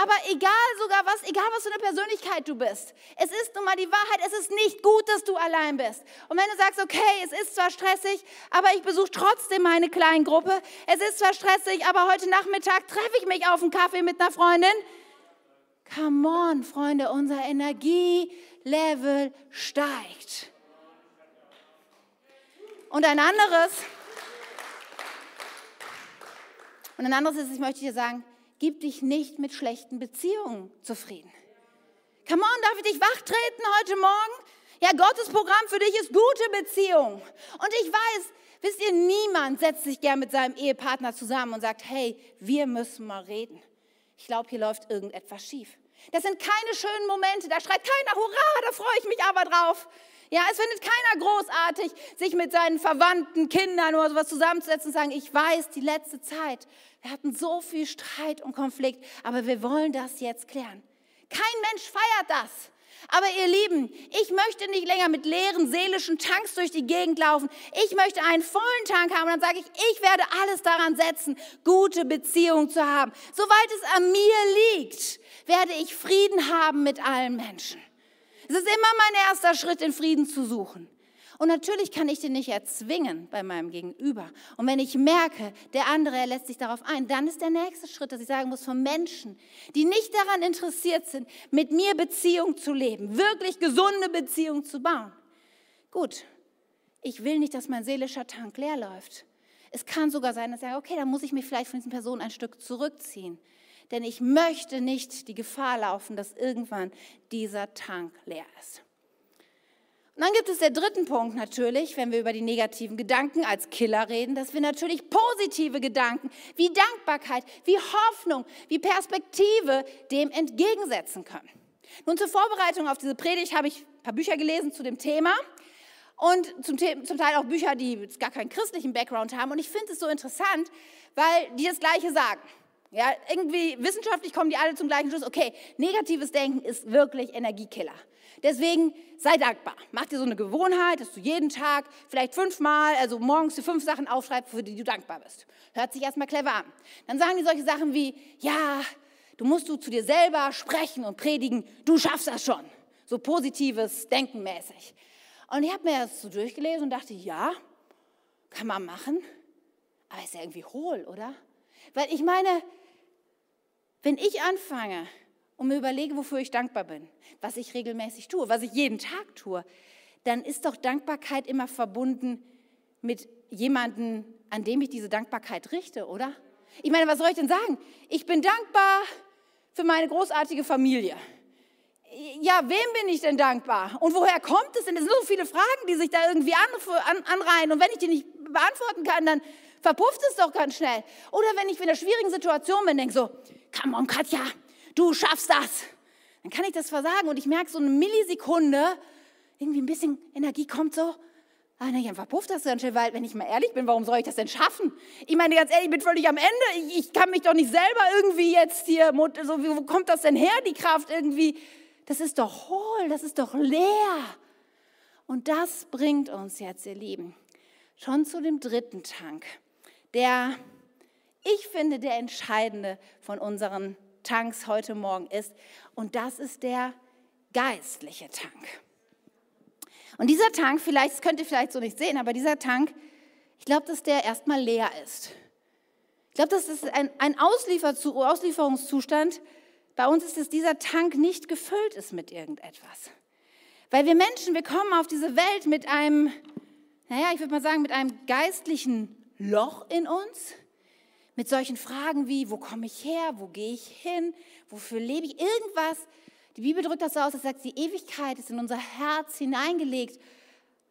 Aber egal sogar was, egal was für eine Persönlichkeit du bist, es ist nun mal die Wahrheit, es ist nicht gut, dass du allein bist. Und wenn du sagst, okay, es ist zwar stressig, aber ich besuche trotzdem meine kleine Gruppe, es ist zwar stressig, aber heute Nachmittag treffe ich mich auf einen Kaffee mit einer Freundin. Come on, Freunde, unser Energie Level steigt. Und ein anderes, und ein anderes ist, ich möchte dir sagen, gib dich nicht mit schlechten Beziehungen zufrieden. Come on, darf ich dich wachtreten heute Morgen? Ja, Gottes Programm für dich ist gute Beziehung. Und ich weiß, wisst ihr, niemand setzt sich gern mit seinem Ehepartner zusammen und sagt, hey, wir müssen mal reden. Ich glaube, hier läuft irgendetwas schief. Das sind keine schönen Momente, da schreit keiner Hurra, da freue ich mich aber drauf. Ja, es findet keiner großartig, sich mit seinen Verwandten, Kindern oder sowas zusammenzusetzen und sagen, ich weiß, die letzte Zeit, wir hatten so viel Streit und Konflikt, aber wir wollen das jetzt klären. Kein Mensch feiert das. Aber ihr Lieben, ich möchte nicht länger mit leeren seelischen Tanks durch die Gegend laufen. Ich möchte einen vollen Tank haben. Und dann sage ich, ich werde alles daran setzen, gute Beziehungen zu haben. Soweit es an mir liegt, werde ich Frieden haben mit allen Menschen. Es ist immer mein erster Schritt, den Frieden zu suchen. Und natürlich kann ich den nicht erzwingen bei meinem Gegenüber. Und wenn ich merke, der andere, er lässt sich darauf ein, dann ist der nächste Schritt, dass ich sagen muss, von Menschen, die nicht daran interessiert sind, mit mir Beziehung zu leben, wirklich gesunde Beziehung zu bauen. Gut, ich will nicht, dass mein seelischer Tank leer läuft. Es kann sogar sein, dass ich sage, okay, dann muss ich mich vielleicht von diesen Personen ein Stück zurückziehen. Denn ich möchte nicht die Gefahr laufen, dass irgendwann dieser Tank leer ist. Und dann gibt es den dritten Punkt natürlich, wenn wir über die negativen Gedanken als Killer reden, dass wir natürlich positive Gedanken wie Dankbarkeit, wie Hoffnung, wie Perspektive dem entgegensetzen können. Nun zur Vorbereitung auf diese Predigt habe ich ein paar Bücher gelesen zu dem Thema und zum, zum Teil auch Bücher, die gar keinen christlichen Background haben. Und ich finde es so interessant, weil die das Gleiche sagen. Ja, irgendwie wissenschaftlich kommen die alle zum gleichen Schluss. Okay, negatives Denken ist wirklich Energiekiller. Deswegen sei dankbar. Mach dir so eine Gewohnheit, dass du jeden Tag vielleicht fünfmal, also morgens die fünf Sachen aufschreibst, für die du dankbar bist. Hört sich erstmal clever an. Dann sagen die solche Sachen wie, ja, du musst du zu dir selber sprechen und predigen, du schaffst das schon. So positives Denken mäßig. Und ich habe mir das so durchgelesen und dachte, ja, kann man machen, aber ist ja irgendwie hohl, oder? Weil ich meine, wenn ich anfange, und mir überlege, wofür ich dankbar bin, was ich regelmäßig tue, was ich jeden Tag tue, dann ist doch Dankbarkeit immer verbunden mit jemandem, an dem ich diese Dankbarkeit richte, oder? Ich meine, was soll ich denn sagen? Ich bin dankbar für meine großartige Familie. Ja, wem bin ich denn dankbar? Und woher kommt es denn? Es sind so viele Fragen, die sich da irgendwie an, anreihen. Und wenn ich die nicht beantworten kann, dann verpufft es doch ganz schnell. Oder wenn ich in einer schwierigen Situation bin, denke so, come on, Katja, du schaffst das. Dann kann ich das versagen und ich merke so eine Millisekunde, irgendwie ein bisschen Energie kommt so. Ah, dann verpufft das ganz schnell, weil, wenn ich mal ehrlich bin, warum soll ich das denn schaffen? Ich meine, ganz ehrlich, ich bin völlig am Ende. Ich, ich kann mich doch nicht selber irgendwie jetzt hier, so, wo kommt das denn her, die Kraft irgendwie? Das ist doch hohl, das ist doch leer. Und das bringt uns jetzt, ihr Lieben, schon zu dem dritten Tank, der, ich finde, der entscheidende von unseren Tanks heute Morgen ist. Und das ist der geistliche Tank. Und dieser Tank, vielleicht, das könnt ihr vielleicht so nicht sehen, aber dieser Tank, ich glaube, dass der erstmal leer ist. Ich glaube, das ist ein, ein Auslieferungszustand. Bei uns ist es, dieser Tank nicht gefüllt ist mit irgendetwas. Weil wir Menschen, wir kommen auf diese Welt mit einem, naja, ich würde mal sagen, mit einem geistlichen Loch in uns mit solchen Fragen wie, wo komme ich her, wo gehe ich hin, wofür lebe ich, irgendwas. Die Bibel drückt das so aus, dass sagt, die Ewigkeit ist in unser Herz hineingelegt,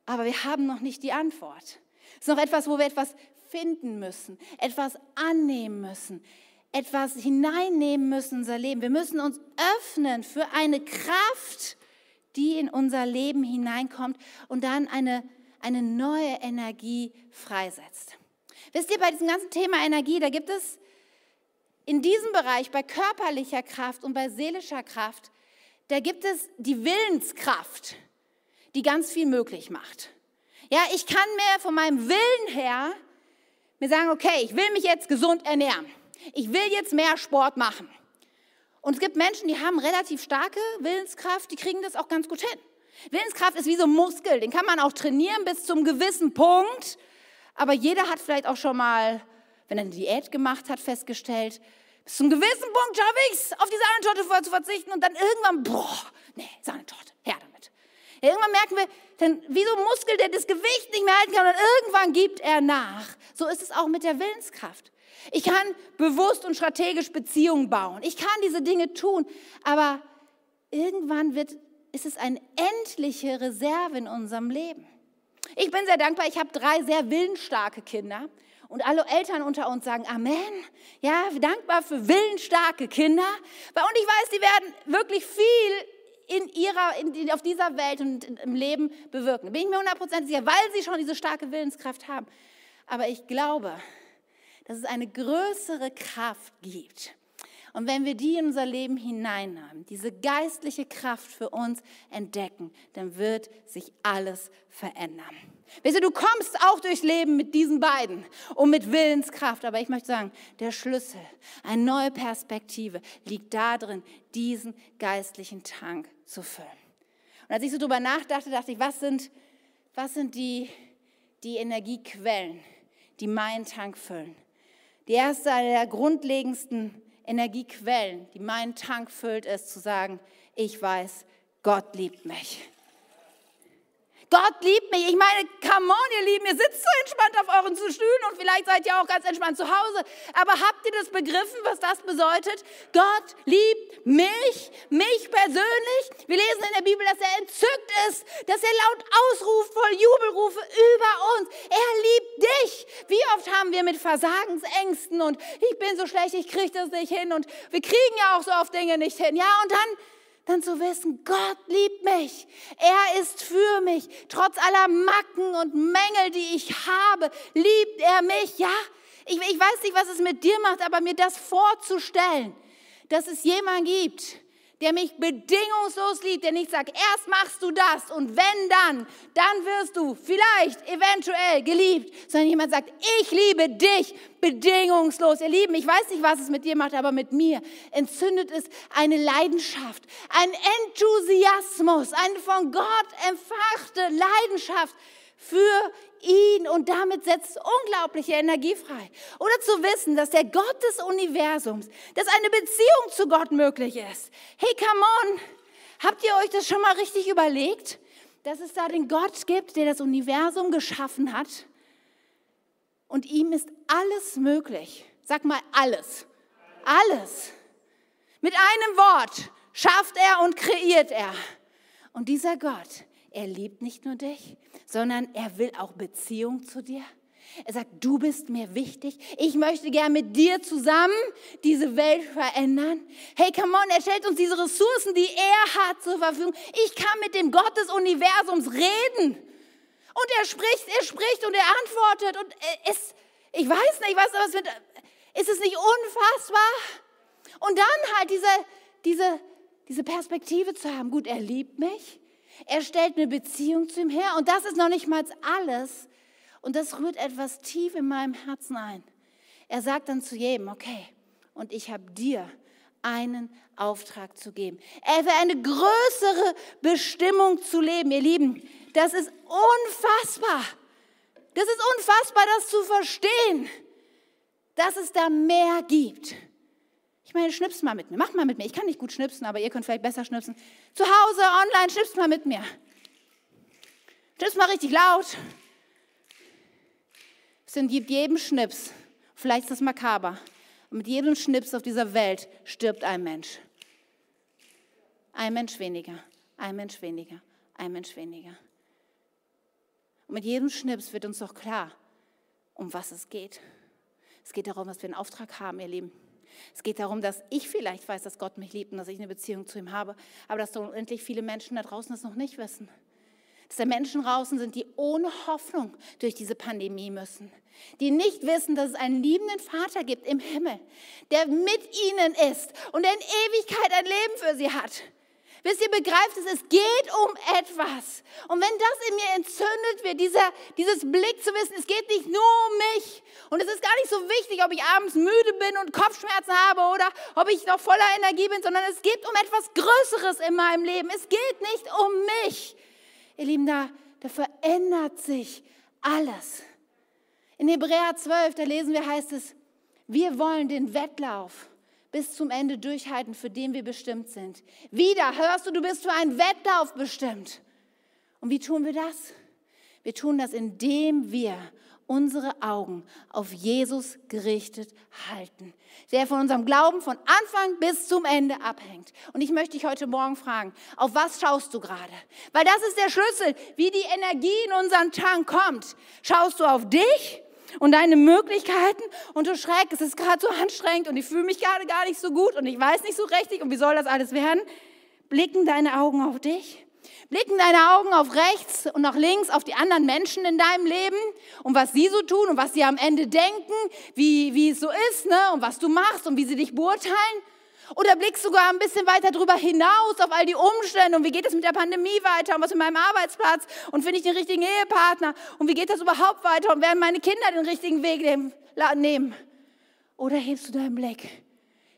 aber wir haben noch nicht die Antwort. Es ist noch etwas, wo wir etwas finden müssen, etwas annehmen müssen, etwas hineinnehmen müssen in unser Leben. Wir müssen uns öffnen für eine Kraft, die in unser Leben hineinkommt und dann eine, eine neue Energie freisetzt. Wisst ihr, bei diesem ganzen Thema Energie, da gibt es in diesem Bereich, bei körperlicher Kraft und bei seelischer Kraft, da gibt es die Willenskraft, die ganz viel möglich macht. Ja, ich kann mir von meinem Willen her mir sagen, okay, ich will mich jetzt gesund ernähren. Ich will jetzt mehr Sport machen. Und es gibt Menschen, die haben relativ starke Willenskraft, die kriegen das auch ganz gut hin. Willenskraft ist wie so ein Muskel, den kann man auch trainieren bis zum gewissen Punkt. Aber jeder hat vielleicht auch schon mal, wenn er eine Diät gemacht hat, festgestellt, bis zu einem gewissen Punkt schaffe ich es, auf die Sahnetorte zu verzichten und dann irgendwann, boah, nee, Sahnetorte, her damit. Irgendwann merken wir, denn wie so ein Muskel, der das Gewicht nicht mehr halten kann und irgendwann gibt er nach. So ist es auch mit der Willenskraft. Ich kann bewusst und strategisch Beziehungen bauen. Ich kann diese Dinge tun, aber irgendwann wird, ist es eine endliche Reserve in unserem Leben. Ich bin sehr dankbar, ich habe drei sehr willensstarke Kinder. Und alle Eltern unter uns sagen Amen. Ja, dankbar für willensstarke Kinder. Und ich weiß, die werden wirklich viel in ihrer, in, auf dieser Welt und im Leben bewirken. Bin ich mir hundertprozentig sicher, weil sie schon diese starke Willenskraft haben. Aber ich glaube, dass es eine größere Kraft gibt. Und wenn wir die in unser Leben hineinnahmen, diese geistliche Kraft für uns entdecken, dann wird sich alles verändern. Weißt du, du kommst auch durchs Leben mit diesen beiden und mit Willenskraft. Aber ich möchte sagen, der Schlüssel, eine neue Perspektive liegt darin, diesen geistlichen Tank zu füllen. Und als ich so drüber nachdachte, dachte ich, was sind, was sind die, die Energiequellen, die meinen Tank füllen? Die erste, eine der grundlegendsten Energiequellen, die meinen Tank füllt, ist zu sagen, ich weiß, Gott liebt mich. Gott liebt mich. Ich meine, come on, ihr Lieben, ihr sitzt so entspannt auf euren Stühlen und vielleicht seid ihr auch ganz entspannt zu Hause. Aber habt ihr das begriffen, was das bedeutet? Gott liebt mich, mich persönlich. Wir lesen in der Bibel, dass er entzückt ist, dass er laut ausruft, voll Jubelrufe über uns. Er liebt dich. Wie oft haben wir mit Versagensängsten und ich bin so schlecht, ich kriege das nicht hin und wir kriegen ja auch so oft Dinge nicht hin. Ja, und dann dann zu wissen, Gott liebt mich. Er ist für mich. Trotz aller Macken und Mängel, die ich habe, liebt er mich. Ja, ich, ich weiß nicht, was es mit dir macht, aber mir das vorzustellen, dass es jemanden gibt, der mich bedingungslos liebt, der nicht sagt, erst machst du das und wenn dann, dann wirst du vielleicht eventuell geliebt, sondern jemand sagt, ich liebe dich bedingungslos. Ihr Lieben, ich weiß nicht, was es mit dir macht, aber mit mir entzündet es eine Leidenschaft, ein Enthusiasmus, eine von Gott empfachte Leidenschaft für ihn und damit setzt unglaubliche Energie frei. Oder zu wissen, dass der Gott des Universums, dass eine Beziehung zu Gott möglich ist. Hey, come on, habt ihr euch das schon mal richtig überlegt, dass es da den Gott gibt, der das Universum geschaffen hat und ihm ist alles möglich. Sag mal alles. Alles. Mit einem Wort schafft er und kreiert er. Und dieser Gott, er liebt nicht nur dich, sondern er will auch Beziehung zu dir. Er sagt, du bist mir wichtig. Ich möchte gern mit dir zusammen diese Welt verändern. Hey, come on, er stellt uns diese Ressourcen, die er hat, zur Verfügung. Ich kann mit dem Gott des Universums reden. Und er spricht, er spricht und er antwortet. Und es, ich weiß nicht, was, was mit, ist es nicht unfassbar? Und dann halt diese, diese, diese Perspektive zu haben, gut, er liebt mich, er stellt eine Beziehung zu ihm her und das ist noch nicht mal alles. Und das rührt etwas tief in meinem Herzen ein. Er sagt dann zu jedem, okay, und ich habe dir einen Auftrag zu geben. Er für eine größere Bestimmung zu leben. Ihr Lieben, das ist unfassbar. Das ist unfassbar, das zu verstehen, dass es da mehr gibt. Ich meine, schnips mal mit mir. Mach mal mit mir. Ich kann nicht gut schnipsen, aber ihr könnt vielleicht besser schnipsen. Zu Hause, online, schnips mal mit mir. Schnips mal richtig laut. Es gibt jedem Schnips, vielleicht ist das makaber, mit jedem Schnips auf dieser Welt stirbt ein Mensch. Ein Mensch weniger, ein Mensch weniger, ein Mensch weniger. Und mit jedem Schnips wird uns doch klar, um was es geht. Es geht darum, dass wir einen Auftrag haben, ihr Lieben. Es geht darum, dass ich vielleicht weiß, dass Gott mich liebt und dass ich eine Beziehung zu ihm habe, aber dass unendlich viele Menschen da draußen das noch nicht wissen. Dass da Menschen draußen sind, die ohne Hoffnung durch diese Pandemie müssen. Die nicht wissen, dass es einen liebenden Vater gibt im Himmel, der mit ihnen ist und der in Ewigkeit ein Leben für sie hat. Wisst ihr, begreift es, es geht um etwas. Und wenn das in mir entzündet wird, dieser, dieses Blick zu wissen, es geht nicht nur um mich. Und es ist gar nicht so wichtig, ob ich abends müde bin und Kopfschmerzen habe oder ob ich noch voller Energie bin, sondern es geht um etwas Größeres in meinem Leben. Es geht nicht um mich. Ihr Lieben, da, da verändert sich alles. In Hebräer 12, da lesen wir, heißt es, wir wollen den Wettlauf bis zum Ende durchhalten, für den wir bestimmt sind. Wieder hörst du, du bist für einen Wettlauf bestimmt. Und wie tun wir das? Wir tun das, indem wir unsere Augen auf Jesus gerichtet halten, der von unserem Glauben von Anfang bis zum Ende abhängt. Und ich möchte dich heute Morgen fragen, auf was schaust du gerade? Weil das ist der Schlüssel, wie die Energie in unseren Tank kommt. Schaust du auf dich und deine Möglichkeiten und du schreckst, es ist gerade so anstrengend und ich fühle mich gerade gar nicht so gut und ich weiß nicht so richtig und wie soll das alles werden? Blicken deine Augen auf dich? Blicken deine Augen auf rechts und nach links auf die anderen Menschen in deinem Leben und was sie so tun und was sie am Ende denken, wie, wie es so ist ne? und was du machst und wie sie dich beurteilen? Oder blickst du sogar ein bisschen weiter darüber hinaus auf all die Umstände? Und wie geht es mit der Pandemie weiter? Und was mit meinem Arbeitsplatz? Und finde ich den richtigen Ehepartner? Und wie geht das überhaupt weiter? Und werden meine Kinder den richtigen Weg nehmen? Oder hebst du deinen Blick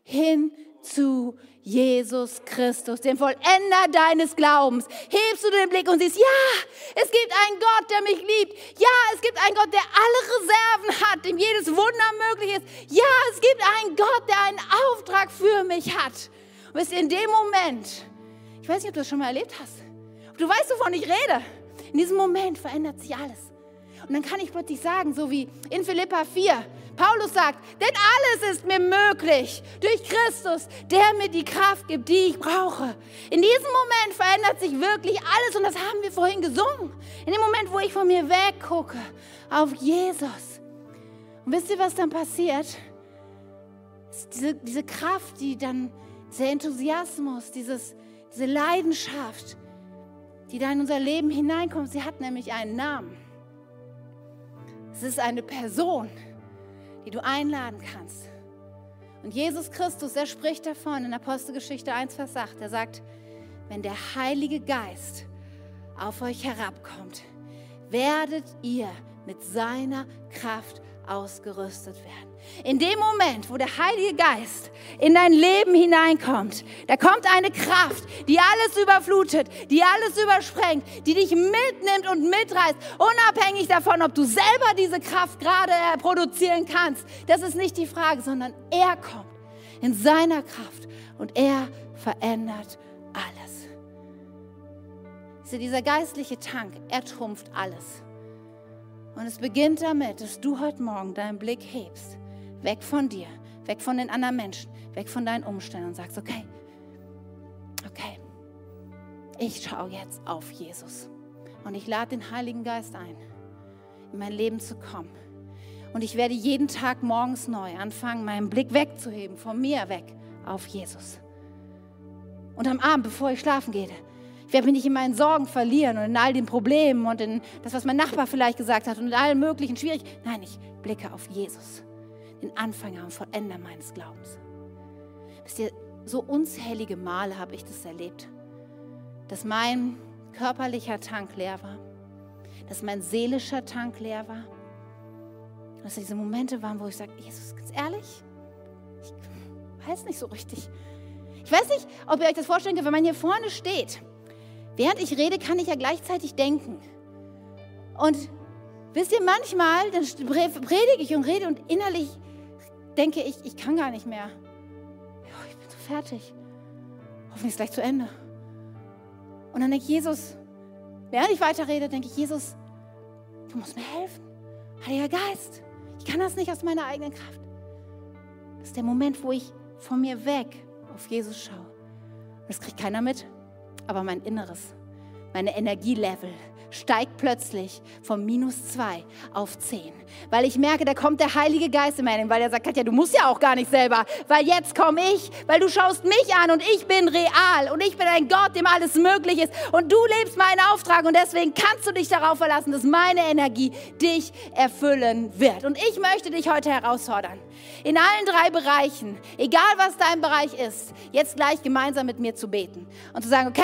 hin zu Jesus Christus, dem Vollender deines Glaubens. Hebst du den Blick und siehst, ja, es gibt einen Gott, der mich liebt. Ja, es gibt einen Gott, der alle Reserven hat, dem jedes Wunder möglich ist. Ja, es gibt einen Gott, der einen Auftrag für mich hat. Und ihr, in dem Moment, ich weiß nicht, ob du das schon mal erlebt hast, du weißt, wovon ich rede. In diesem Moment verändert sich alles. Und dann kann ich plötzlich sagen, so wie in Philippa 4, Paulus sagt, denn alles ist mir möglich durch Christus, der mir die Kraft gibt, die ich brauche. In diesem Moment verändert sich wirklich alles und das haben wir vorhin gesungen. In dem Moment, wo ich von mir weggucke auf Jesus. Und wisst ihr, was dann passiert? Diese, diese Kraft, die dann, dieser Enthusiasmus, dieses, diese Leidenschaft, die da in unser Leben hineinkommt, sie hat nämlich einen Namen. Es ist eine Person die du einladen kannst. Und Jesus Christus, er spricht davon in Apostelgeschichte 1, Vers 8. Er sagt, wenn der Heilige Geist auf euch herabkommt, werdet ihr mit seiner Kraft ausgerüstet werden. In dem Moment, wo der Heilige Geist in dein Leben hineinkommt, da kommt eine Kraft, die alles überflutet, die alles übersprengt, die dich mitnimmt und mitreißt, unabhängig davon, ob du selber diese Kraft gerade produzieren kannst. Das ist nicht die Frage, sondern er kommt in seiner Kraft und er verändert alles. Dieser geistliche Tank, er trumpft alles. Und es beginnt damit, dass du heute Morgen deinen Blick hebst, weg von dir, weg von den anderen Menschen, weg von deinen Umständen und sagst, okay, okay, ich schaue jetzt auf Jesus. Und ich lade den Heiligen Geist ein, in mein Leben zu kommen. Und ich werde jeden Tag morgens neu anfangen, meinen Blick wegzuheben, von mir weg auf Jesus. Und am Abend, bevor ich schlafen gehe, ich werde mich nicht in meinen Sorgen verlieren und in all den Problemen und in das, was mein Nachbar vielleicht gesagt hat und in allen möglichen Schwierigkeiten. Nein, ich blicke auf Jesus, den Anfänger und Vollender meines Glaubens. Wisst ihr, so unzählige Male habe ich das erlebt, dass mein körperlicher Tank leer war, dass mein seelischer Tank leer war. Dass diese Momente waren, wo ich sage, Jesus, ganz ehrlich, ich weiß nicht so richtig. Ich weiß nicht, ob ihr euch das vorstellen könnt, wenn man hier vorne steht Während ich rede, kann ich ja gleichzeitig denken. Und wisst ihr, manchmal, dann predige ich und rede und innerlich denke ich, ich kann gar nicht mehr. ich bin so fertig. Hoffentlich ist gleich zu Ende. Und dann denke ich, Jesus, während ich weiterrede, denke ich, Jesus, du musst mir helfen. Heiliger Geist, ich kann das nicht aus meiner eigenen Kraft. Das ist der Moment, wo ich von mir weg auf Jesus schaue. Das kriegt keiner mit aber mein Inneres, meine Energielevel steigt plötzlich von minus zwei auf zehn. Weil ich merke, da kommt der Heilige Geist in meinen, weil er sagt, Katja, du musst ja auch gar nicht selber, weil jetzt komme ich, weil du schaust mich an und ich bin real und ich bin ein Gott, dem alles möglich ist und du lebst meinen Auftrag und deswegen kannst du dich darauf verlassen, dass meine Energie dich erfüllen wird. Und ich möchte dich heute herausfordern, in allen drei Bereichen, egal was dein Bereich ist, jetzt gleich gemeinsam mit mir zu beten und zu sagen, okay,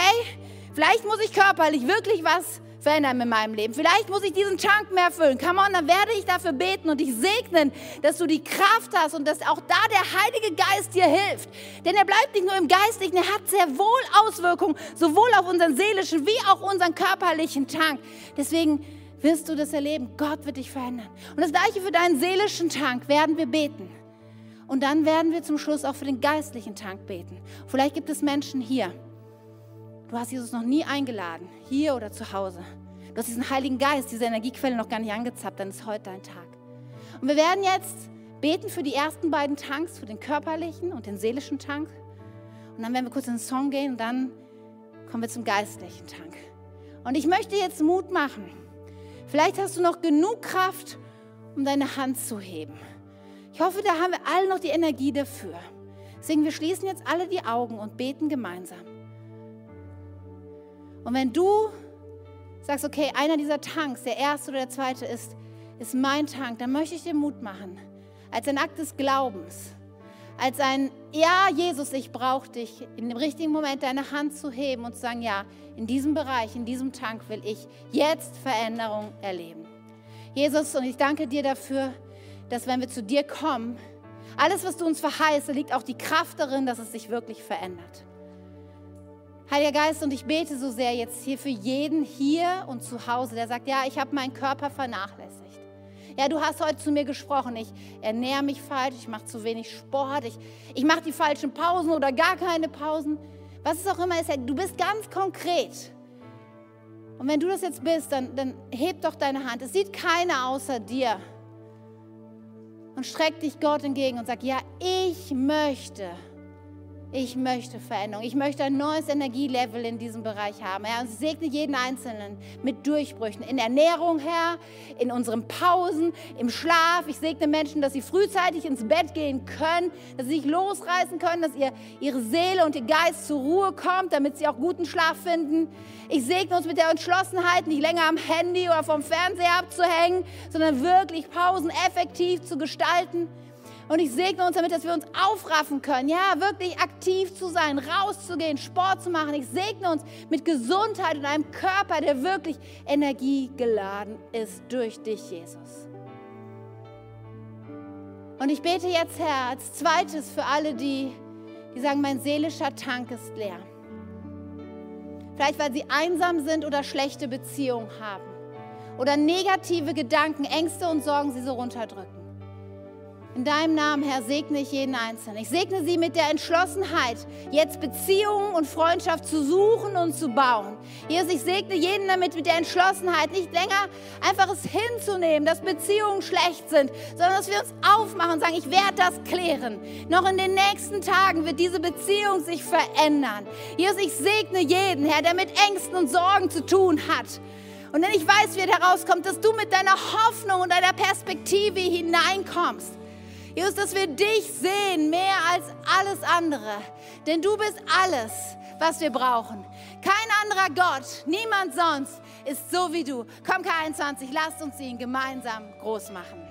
vielleicht muss ich körperlich wirklich was verändern in meinem Leben. Vielleicht muss ich diesen Tank mehr füllen. Come on, dann werde ich dafür beten und dich segnen, dass du die Kraft hast und dass auch da der Heilige Geist dir hilft. Denn er bleibt nicht nur im Geistlichen, er hat sehr wohl Auswirkungen, sowohl auf unseren seelischen wie auch unseren körperlichen Tank. Deswegen wirst du das erleben. Gott wird dich verändern. Und das gleiche für deinen seelischen Tank werden wir beten. Und dann werden wir zum Schluss auch für den geistlichen Tank beten. Vielleicht gibt es Menschen hier, Du hast Jesus noch nie eingeladen, hier oder zu Hause. Du hast diesen Heiligen Geist, diese Energiequelle noch gar nicht angezappt, dann ist heute dein Tag. Und wir werden jetzt beten für die ersten beiden Tanks, für den körperlichen und den seelischen Tank. Und dann werden wir kurz in den Song gehen und dann kommen wir zum geistlichen Tank. Und ich möchte jetzt Mut machen. Vielleicht hast du noch genug Kraft, um deine Hand zu heben. Ich hoffe, da haben wir alle noch die Energie dafür. Deswegen, wir schließen jetzt alle die Augen und beten gemeinsam. Und wenn du sagst, okay, einer dieser Tanks, der erste oder der zweite ist, ist mein Tank, dann möchte ich dir Mut machen, als ein Akt des Glaubens, als ein Ja, Jesus, ich brauche dich, in dem richtigen Moment deine Hand zu heben und zu sagen, ja, in diesem Bereich, in diesem Tank will ich jetzt Veränderung erleben. Jesus, und ich danke dir dafür, dass wenn wir zu dir kommen, alles, was du uns verheißt, liegt auch die Kraft darin, dass es sich wirklich verändert. Heiliger Geist, und ich bete so sehr jetzt hier für jeden hier und zu Hause, der sagt, ja, ich habe meinen Körper vernachlässigt. Ja, du hast heute zu mir gesprochen, ich ernähre mich falsch, ich mache zu wenig Sport, ich, ich mache die falschen Pausen oder gar keine Pausen. Was es auch immer ist, du bist ganz konkret. Und wenn du das jetzt bist, dann, dann heb doch deine Hand. Es sieht keiner außer dir. Und streck dich Gott entgegen und sag, ja, ich möchte ich möchte Veränderung. Ich möchte ein neues Energielevel in diesem Bereich haben. Herr, und segne jeden Einzelnen mit Durchbrüchen. In Ernährung, Herr, in unseren Pausen, im Schlaf. Ich segne Menschen, dass sie frühzeitig ins Bett gehen können, dass sie sich losreißen können, dass ihr, ihre Seele und ihr Geist zur Ruhe kommt, damit sie auch guten Schlaf finden. Ich segne uns mit der Entschlossenheit, nicht länger am Handy oder vom Fernseher abzuhängen, sondern wirklich Pausen effektiv zu gestalten. Und ich segne uns damit, dass wir uns aufraffen können, ja, wirklich aktiv zu sein, rauszugehen, Sport zu machen. Ich segne uns mit Gesundheit und einem Körper, der wirklich energiegeladen ist durch dich, Jesus. Und ich bete jetzt, Herr, als zweites für alle, die, die sagen, mein seelischer Tank ist leer. Vielleicht weil sie einsam sind oder schlechte Beziehungen haben. Oder negative Gedanken, Ängste und Sorgen sie so runterdrücken. In deinem Namen, Herr, segne ich jeden Einzelnen. Ich segne sie mit der Entschlossenheit, jetzt Beziehungen und Freundschaft zu suchen und zu bauen. Jesus, ich segne jeden damit mit der Entschlossenheit, nicht länger einfach es hinzunehmen, dass Beziehungen schlecht sind, sondern dass wir uns aufmachen und sagen, ich werde das klären. Noch in den nächsten Tagen wird diese Beziehung sich verändern. Jesus, ich segne jeden, Herr, der mit Ängsten und Sorgen zu tun hat. Und wenn ich weiß, wie er herauskommt, dass du mit deiner Hoffnung und deiner Perspektive hineinkommst. Jesus, dass wir dich sehen mehr als alles andere. Denn du bist alles, was wir brauchen. Kein anderer Gott, niemand sonst ist so wie du. Komm, K21, lasst uns ihn gemeinsam groß machen.